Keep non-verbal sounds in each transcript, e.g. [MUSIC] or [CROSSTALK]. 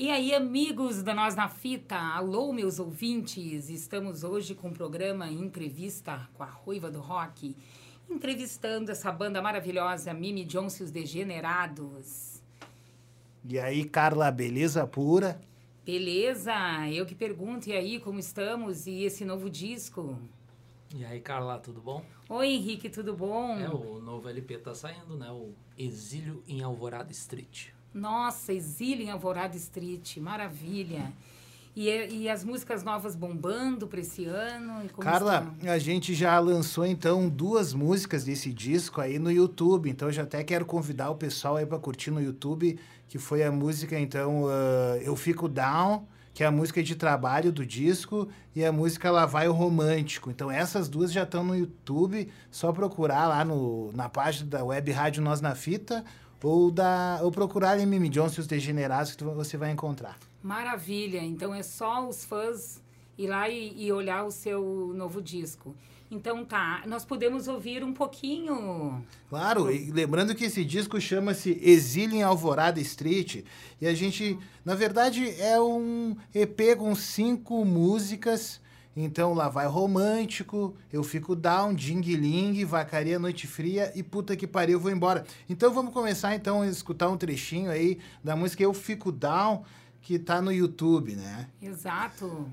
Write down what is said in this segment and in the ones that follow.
E aí, amigos da Nós na Fita, alô, meus ouvintes! Estamos hoje com o programa Entrevista com a Ruiva do Rock, entrevistando essa banda maravilhosa, Mimi Johnson e os Degenerados. E aí, Carla, beleza pura? Beleza, eu que pergunto, e aí, como estamos? E esse novo disco? E aí, Carla, tudo bom? Oi, Henrique, tudo bom? É, o novo LP tá saindo, né? O Exílio em Alvorada Street. Nossa, Exílio em Alvorada Street, maravilha. E, e as músicas novas bombando para esse ano? Carla, estão? a gente já lançou então duas músicas desse disco aí no YouTube, então eu já até quero convidar o pessoal aí para curtir no YouTube, que foi a música então uh, Eu Fico Down, que é a música de trabalho do disco, e a música Lá Vai o Romântico. Então essas duas já estão no YouTube, só procurar lá no, na página da Web Rádio Nós na Fita, ou, da, ou procurar em Mimi Johnson e os Degenerados que você vai encontrar. Maravilha! Então é só os fãs ir lá e, e, olhar o seu novo disco. Então tá, nós podemos ouvir um pouquinho. Claro, e lembrando que esse disco chama-se Exílio em Alvorada Street. E a gente, na verdade, é um EP com cinco músicas então lá vai romântico, eu fico down, ding ling, vacaria noite fria e puta que pariu, vou embora. Então vamos começar então a escutar um trechinho aí da música Eu Fico Down, que tá no YouTube, né? Exato.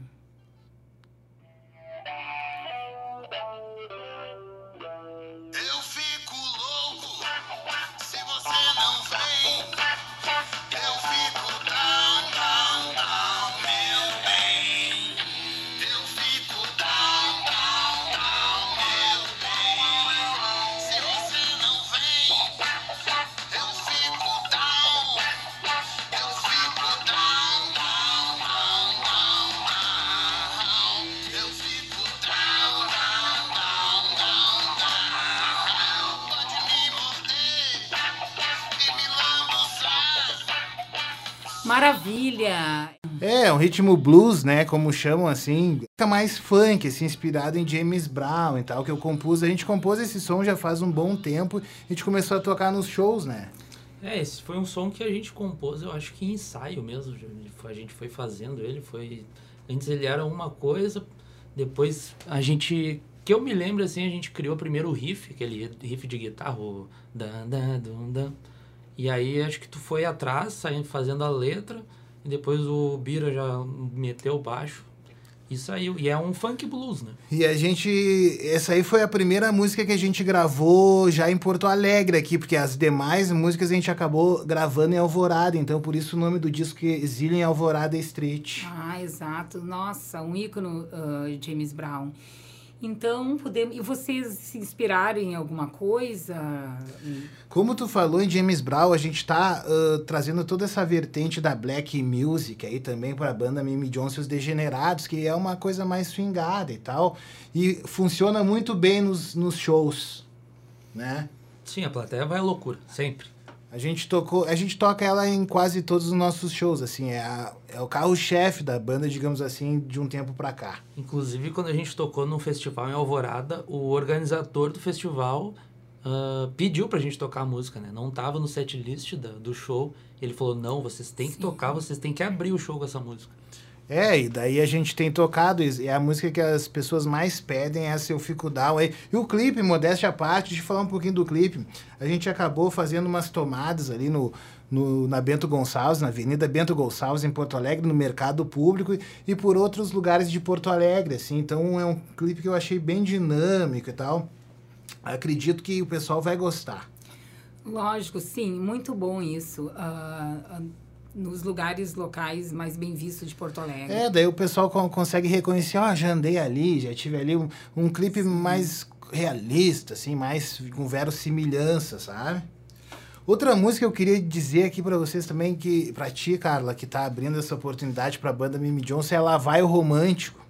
Maravilha! É, um ritmo blues, né, como chamam assim, fica mais funk, assim, inspirado em James Brown e tal, que eu compus. A gente compôs esse som já faz um bom tempo, a gente começou a tocar nos shows, né? É, esse foi um som que a gente compôs, eu acho que em ensaio mesmo, a gente foi fazendo ele, foi... Antes ele era uma coisa, depois a gente que eu me lembro assim, a gente criou primeiro o riff, aquele riff de guitarra, o dan, dan, dum, dan. E aí acho que tu foi atrás, saindo, fazendo a letra, e depois o Bira já meteu o baixo e saiu. E é um funk blues, né? E a gente. Essa aí foi a primeira música que a gente gravou já em Porto Alegre aqui, porque as demais músicas a gente acabou gravando em Alvorada, então por isso o nome do disco é Exílio em Alvorada Street. Ah, exato. Nossa, um ícone uh, James Brown. Então, podemos. E vocês se inspiraram em alguma coisa? Como tu falou em James Brown, a gente está uh, trazendo toda essa vertente da black music aí também para a banda Mimi Johnson e os Degenerados, que é uma coisa mais swingada e tal. E funciona muito bem nos, nos shows, né? Sim, a plateia vai à loucura, sempre. A gente tocou, a gente toca ela em quase todos os nossos shows, assim, é, a, é o carro-chefe da banda, digamos assim, de um tempo para cá. Inclusive, quando a gente tocou num festival em Alvorada, o organizador do festival uh, pediu pra gente tocar a música, né? Não tava no set list da, do show. Ele falou: "Não, vocês têm que Sim. tocar, vocês têm que abrir o show com essa música". É, e daí a gente tem tocado, é a música que as pessoas mais pedem, é essa Eu Fico Down aí. E o clipe, modéstia à parte, eu falar um pouquinho do clipe. A gente acabou fazendo umas tomadas ali no, no, na Bento Gonçalves, na Avenida Bento Gonçalves, em Porto Alegre, no mercado público e, e por outros lugares de Porto Alegre, assim. Então é um clipe que eu achei bem dinâmico e tal. Acredito que o pessoal vai gostar. Lógico, sim, muito bom isso. Uh, uh nos lugares locais mais bem vistos de Porto Alegre. É, daí o pessoal consegue reconhecer, ó, oh, já andei ali, já tive ali um, um clipe Sim. mais realista, assim, mais com verossimilhança, sabe? Outra música que eu queria dizer aqui para vocês também, que para ti, Carla, que tá abrindo essa oportunidade para a banda Mimi Johnson, é Lá Vai o Romântico.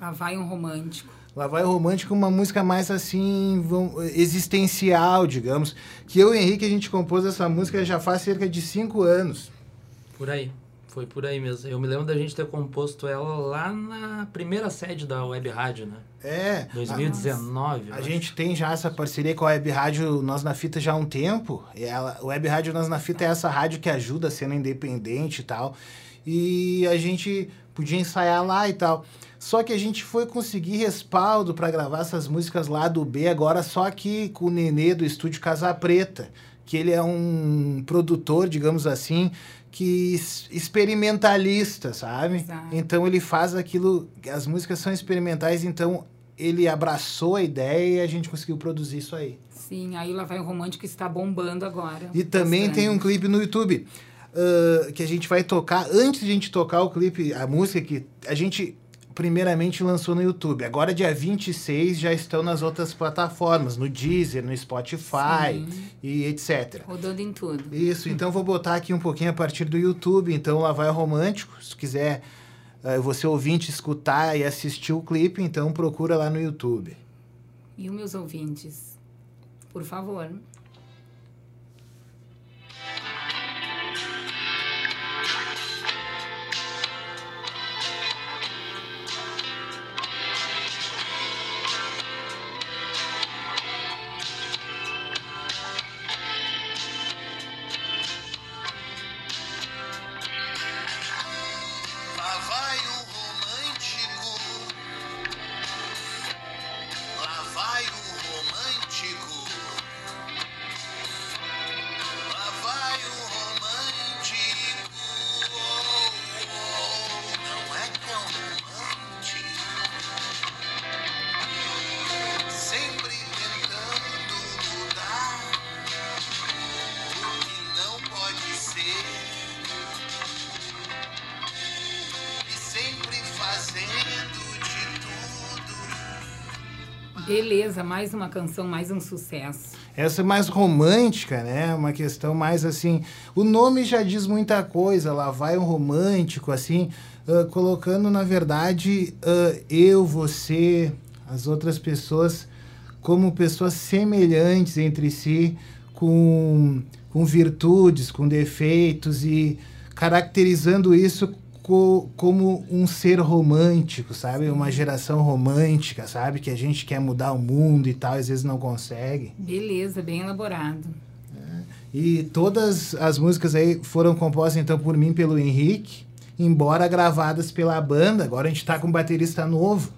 Lá Vai um Romântico. Lá Vai o Romântico, uma música mais assim, existencial, digamos. Que eu e o Henrique, a gente compôs essa música já faz cerca de cinco anos. Por aí. Foi por aí mesmo. Eu me lembro da gente ter composto ela lá na primeira sede da Web Rádio, né? É. 2019. A, a gente tem já essa parceria com a Web Rádio Nós na Fita já há um tempo. E ela, Web Rádio Nós na Fita é essa rádio que ajuda a cena independente e tal. E a gente podia ensaiar lá e tal. Só que a gente foi conseguir respaldo para gravar essas músicas lá do B agora só aqui com o Nenê do estúdio Casa Preta, que ele é um produtor, digamos assim, que experimentalista, sabe? Exato. Então ele faz aquilo, as músicas são experimentais, então ele abraçou a ideia e a gente conseguiu produzir isso aí. Sim, aí lá vai o romântico está bombando agora. E também tem um clipe no YouTube uh, que a gente vai tocar antes de a gente tocar o clipe, a música que a gente primeiramente lançou no YouTube. Agora, dia 26, já estão nas outras plataformas, no Deezer, no Spotify Sim. e etc. Rodando em tudo. Isso, então vou botar aqui um pouquinho a partir do YouTube. Então, lá vai o Romântico. Se quiser uh, você ouvinte escutar e assistir o clipe, então procura lá no YouTube. E os meus ouvintes, por favor, Beleza, mais uma canção, mais um sucesso. Essa é mais romântica, né? Uma questão mais assim. O nome já diz muita coisa, lá vai um romântico, assim, uh, colocando, na verdade, uh, eu, você, as outras pessoas, como pessoas semelhantes entre si, com, com virtudes, com defeitos e caracterizando isso co como um ser romântico, sabe? Uma geração romântica, sabe? Que a gente quer mudar o mundo e tal, às vezes não consegue. Beleza, bem elaborado. É. E todas as músicas aí foram compostas então por mim, pelo Henrique, embora gravadas pela banda. Agora a gente está com um baterista novo.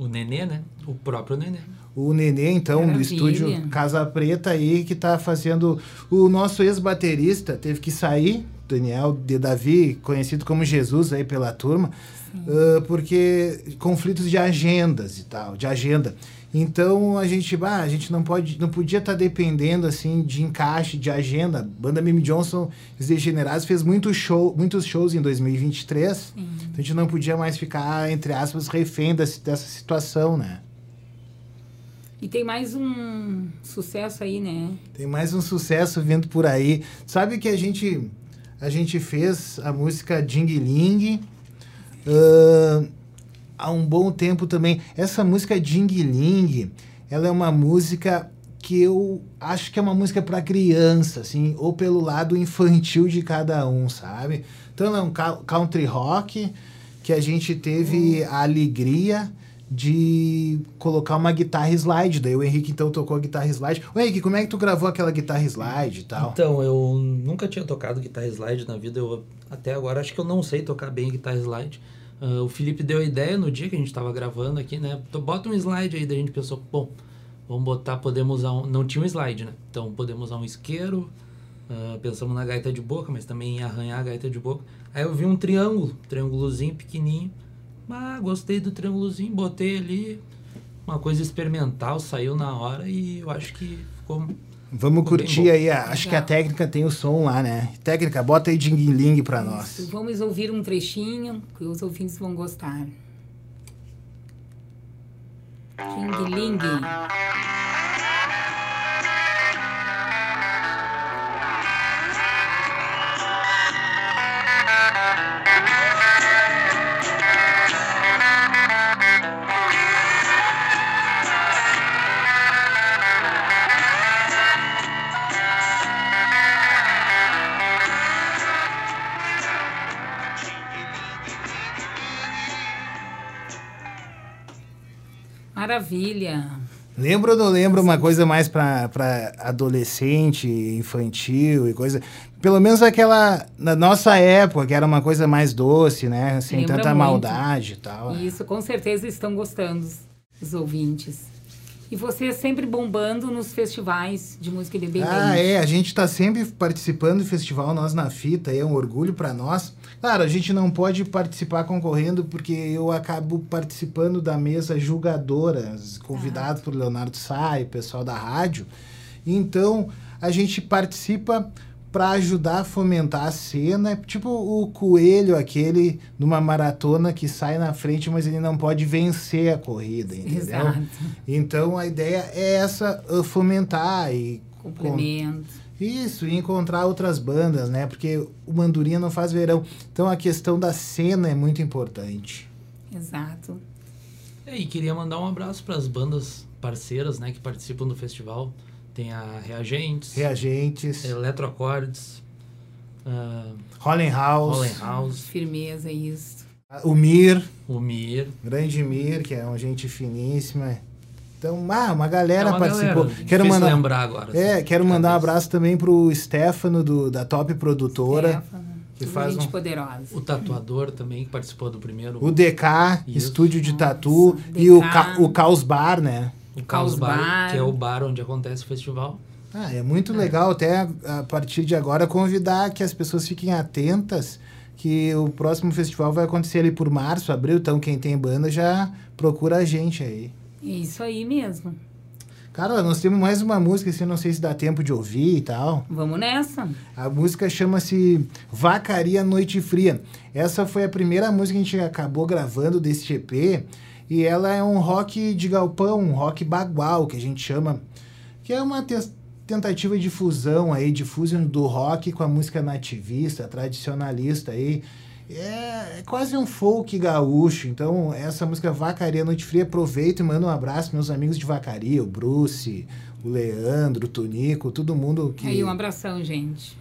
O Nenê, né? O próprio Nenê. O Nenê, então, Maravilha. do estúdio Casa Preta aí, que está fazendo. O nosso ex-baterista teve que sair Daniel de Davi, conhecido como Jesus aí pela turma, uh, porque conflitos de agendas e tal, de agenda. Então a gente, bah, a gente não pode, não podia estar tá dependendo assim de encaixe de agenda. Banda Mimi Johnson, os Degenerados fez muito show, muitos shows em 2023. Sim. Então a gente não podia mais ficar entre aspas refém dessa, dessa situação, né? E tem mais um sucesso aí, né? Tem mais um sucesso vindo por aí. Sabe que a gente a gente fez a música Ding Ling. Uh, há um bom tempo também. Essa música Ding Ling, ela é uma música que eu acho que é uma música para criança, assim, ou pelo lado infantil de cada um, sabe? Então é um country rock que a gente teve a alegria de colocar uma guitarra slide. Daí o Henrique então tocou a guitarra slide. Ô Henrique, como é que tu gravou aquela guitarra slide e tal? Então, eu nunca tinha tocado guitarra slide na vida. Eu até agora acho que eu não sei tocar bem guitarra slide. Uh, o Felipe deu a ideia no dia que a gente estava gravando aqui, né? Então, bota um slide aí, daí a gente pensou, bom, vamos botar, podemos usar um... Não tinha um slide, né? Então podemos usar um isqueiro. Uh, pensamos na gaita de boca, mas também em arranhar a gaita de boca. Aí eu vi um triângulo, um triângulozinho pequenininho ah, gostei do triângulozinho, botei ali. Uma coisa experimental, saiu na hora e eu acho que ficou. Vamos ficou curtir aí, acho que a técnica tem o som lá, né? Técnica, bota aí Ding Ling pra nós. Vamos ouvir um trechinho que os ouvintes vão gostar. Ding Ling. Maravilha. Lembro ou não lembro uma coisa mais para adolescente, infantil e coisa? Pelo menos aquela, na nossa época, que era uma coisa mais doce, né? Sem Lembra tanta muito. maldade e tal. Isso, com certeza estão gostando os ouvintes. E você sempre bombando nos festivais de música independente. Ah, é, a gente está sempre participando do festival Nós na Fita, é um orgulho para nós. Claro, a gente não pode participar concorrendo porque eu acabo participando da mesa julgadora, convidado por Leonardo Sai, pessoal da rádio. Então, a gente participa para ajudar a fomentar a cena, tipo o coelho aquele numa maratona que sai na frente, mas ele não pode vencer a corrida, entendeu? Exato. Então a ideia é essa, uh, fomentar e Complemento. Isso, e encontrar outras bandas, né? Porque o Mandurinha não faz verão. Então a questão da cena é muito importante. Exato. É, e queria mandar um abraço para as bandas parceiras, né, que participam do festival. Tem a Reagentes, Reagentes, Eletroacordes, uh, Rolling House, Rolling House, Firmeza, isso. o Mir, o Mir. grande Mir, que é uma gente finíssima. Então, ah, uma galera É uma participou. galera, quero mandar, lembrar agora. é, assim, quero mandar um abraço também pro Stefano do, da Top Produtora, Stefano, que faz gente um- poderosa. O tatuador também, que participou do primeiro. o DK, Isso. Estúdio de Nossa, Tatu, e o, DK. Ca, o Caos Bar, né? O Caos Caos Bar, Bar. que é o bar onde acontece o festival. Ah, é muito legal até a, a partir de agora convidar que as pessoas fiquem atentas que o próximo festival vai acontecer ali por março, abril, então quem tem banda já procura a gente aí. Isso aí mesmo. Cara, nós temos mais uma música, assim, não sei se dá tempo de ouvir e tal. Vamos nessa. A música chama-se Vacaria Noite Fria. Essa foi a primeira música que a gente acabou gravando desse EP. E ela é um rock de galpão, um rock bagual, que a gente chama. Que é uma tentativa de fusão aí, de fusion do rock com a música nativista, tradicionalista aí. É, é quase um folk gaúcho. Então, essa música Vacaria Noite Fria, aproveito e mando um abraço meus amigos de Vacaria, o Bruce, o Leandro, o Tonico, todo mundo que... Aí um abração, gente.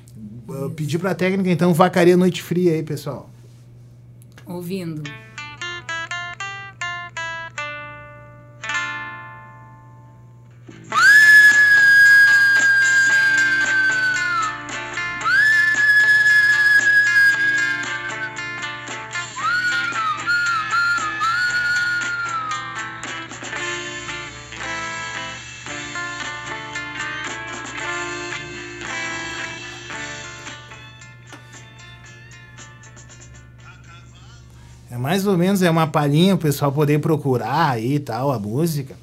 Uh, pedir pra técnica, então, vacaria noite fria aí, pessoal. Ouvindo. Mais ou menos, é uma palhinha o pessoal poder procurar aí e tal, a música.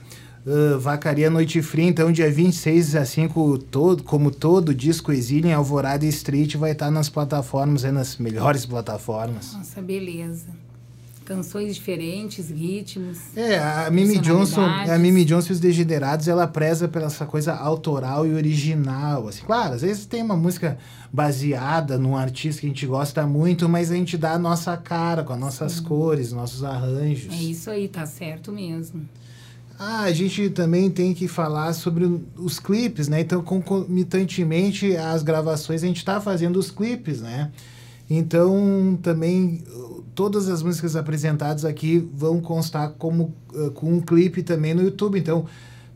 Uh, vacaria Noite Fria, então, dia 26 a 5, todo, como todo disco Exílio em Alvorada Street vai estar nas plataformas, aí, nas melhores plataformas. Nossa, beleza. Canções diferentes, ritmos. É, a Mimi Johnson, a Mimi Johnson e os Degenerados, ela preza pela essa coisa autoral e original, assim. Claro, às vezes tem uma música baseada num artista que a gente gosta muito, mas a gente dá a nossa cara, com as nossas cores, nossos arranjos. É isso aí, tá certo mesmo. Ah, a gente também tem que falar sobre os clipes, né? Então, concomitantemente às gravações, a gente está fazendo os clipes, né? Então, também uh, todas as músicas apresentadas aqui vão constar como uh, com um clipe também no YouTube. Então,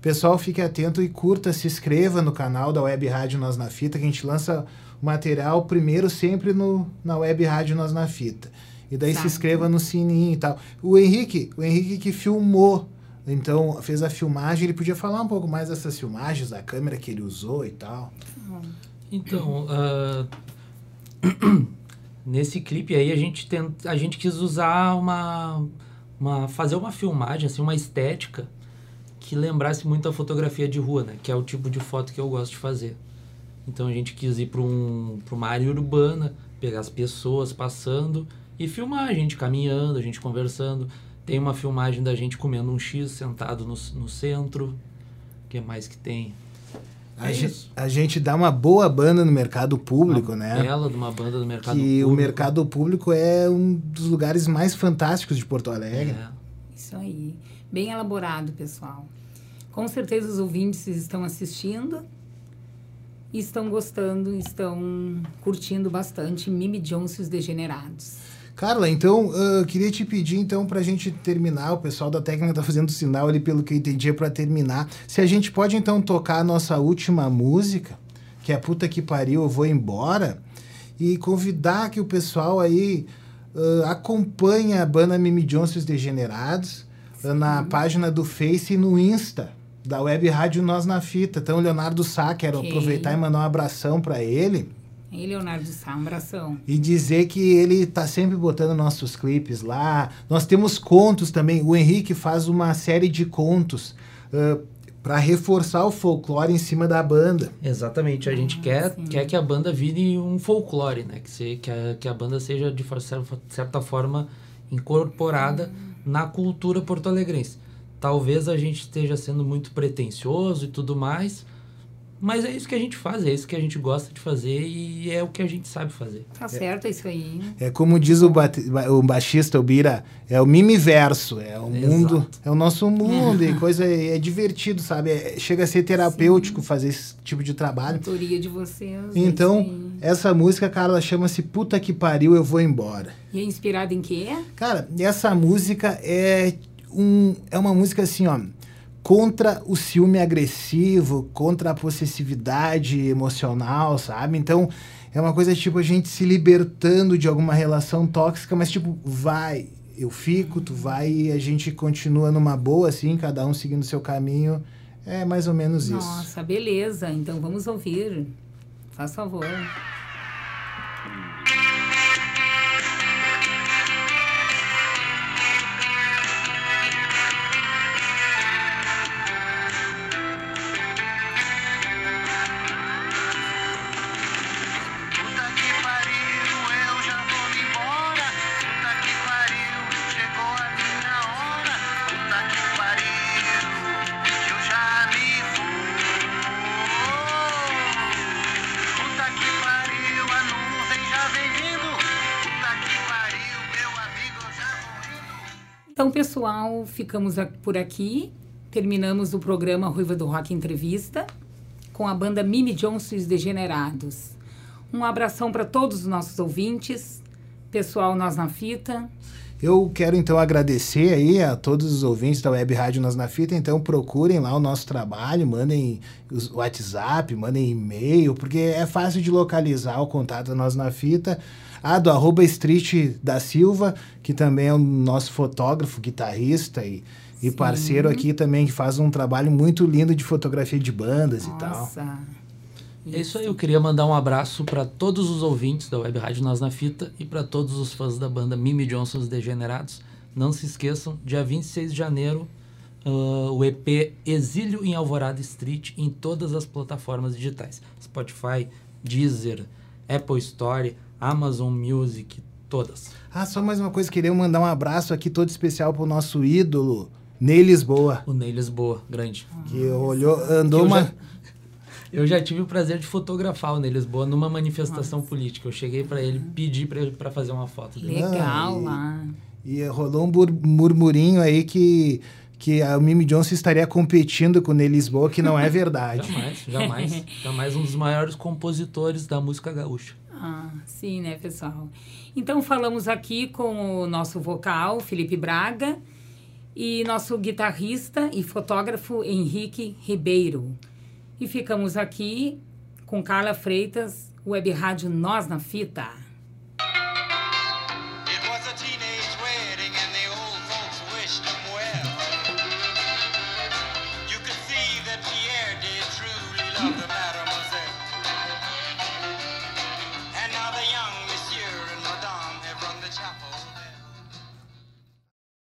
pessoal, fique atento e curta, se inscreva no canal da Web Rádio Nós na Fita, que a gente lança o material primeiro sempre no, na Web Rádio Nós na Fita. E daí se Tá. inscreva no sininho e tal. O Henrique, o Henrique que filmou então, fez a filmagem, ele podia falar um pouco mais dessas filmagens, da câmera que ele usou e tal. Então, ah, nesse clipe aí a gente tenta, a gente quis usar uma, uma fazer uma filmagem assim, uma estética que lembrasse muito a fotografia de rua, né? Que é o tipo de foto que eu gosto de fazer. Então a gente quis ir para um, pra uma área urbana, pegar as pessoas passando e filmar a gente caminhando, a gente conversando. Tem uma filmagem da gente comendo um X sentado no, no centro. O que mais que tem? A, É gen- isso. a gente dá uma boa banda no mercado público, uma né? Bela de uma banda do mercado Que o público. mercado público é um dos lugares mais fantásticos de Porto Alegre. É. Isso aí. Bem elaborado, pessoal. Com certeza os ouvintes estão assistindo e estão gostando, estão curtindo bastante Mimi Jones e os Degenerados. Carla, então, uh, queria te pedir, então, para a gente terminar, o pessoal da técnica tá fazendo sinal ali, pelo que eu entendi, é para terminar. Se a gente pode, então, tocar a nossa última música, que é Puta Que Pariu, Eu Vou Embora, e convidar que o pessoal aí uh, acompanhe a banda Mimi Johnson os Degenerados uh, na página do Face e no Insta da Web Rádio Nós na Fita. Então, Leonardo Sá, quero okay. aproveitar e mandar um abração para ele. E Leonardo Sá, um abração. E dizer que ele tá sempre botando nossos clipes lá. Nós temos contos também. O Henrique faz uma série de contos uh, para reforçar o folclore em cima da banda. Exatamente. A gente ah, quer, quer que a banda vire um folclore, né? Que, se, que, a, que a banda seja, de certa forma, incorporada na cultura porto-alegrense. Talvez a gente esteja sendo muito pretencioso e tudo mais, mas é isso que a gente faz, é isso que a gente gosta de fazer e é o que a gente sabe fazer. Tá certo, é, isso aí. É como diz o, ba o baixista, o Bira, é o mimiverso, é o Exato. mundo, é o nosso mundo e [LAUGHS] coisa, é, é divertido, sabe? É, chega a ser terapêutico Sim. fazer esse tipo de trabalho. A autoria de vocês. É então, essa música, cara, ela chama-se Puta que pariu, eu vou embora. E é inspirada em quê? Cara, essa música é um, é uma música assim, ó contra o ciúme agressivo, contra a possessividade emocional, sabe? Então, é uma coisa tipo a gente se libertando de alguma relação tóxica, mas tipo, vai, eu fico, tu vai e a gente continua numa boa, assim, cada um seguindo seu caminho. É mais ou menos Nossa, isso. Nossa, beleza. Então vamos ouvir. Faz favor. Então, pessoal, ficamos por aqui. Terminamos o programa Ruiva do Rock Entrevista com a banda Mimi Johnson e os Degenerados. Um abração para todos os nossos ouvintes. Pessoal, nós na fita. Eu quero então agradecer aí a todos os ouvintes da Web Rádio Nós na Fita. Então procurem lá o nosso trabalho, mandem o WhatsApp, mandem e-mail, porque é fácil de localizar o contato Nós na Fita. Ah, do arroba Street da Silva, que também é o nosso fotógrafo, guitarrista e, e parceiro aqui também, que faz um trabalho muito lindo de fotografia de bandas Nossa. e tal. É isso aí, eu queria mandar um abraço para todos os ouvintes da Web Rádio Nós na Fita e para todos os fãs da banda Mimi Johnson os Degenerados. Não se esqueçam, dia 26 de janeiro, uh, o EP Exílio em Alvorada Street em todas as plataformas digitais: Spotify, Deezer, Apple Store, Amazon Music, todas. Ah, só mais uma coisa, queria mandar um abraço aqui todo especial pro nosso ídolo, Ney Lisboa. O Ney Lisboa, grande. Que olhou, andou eu uma... Já, [LAUGHS] eu já tive o prazer de fotografar o Ney Lisboa numa manifestação Nossa. política. Eu cheguei para ele, pedi para fazer uma foto dele. Legal ah, lá. E, e rolou um murmurinho aí que que a Mimi Johnson estaria competindo com o Ney Lisboa, que não é [LAUGHS] verdade. jamais, jamais. jamais um dos maiores compositores da música gaúcha. Ah, sim, né, pessoal? Então falamos aqui com o nosso vocal, Felipe Braga, e nosso guitarrista e fotógrafo Henrique Ribeiro. E ficamos aqui com Carla Freitas, Web Rádio Nós na Fita.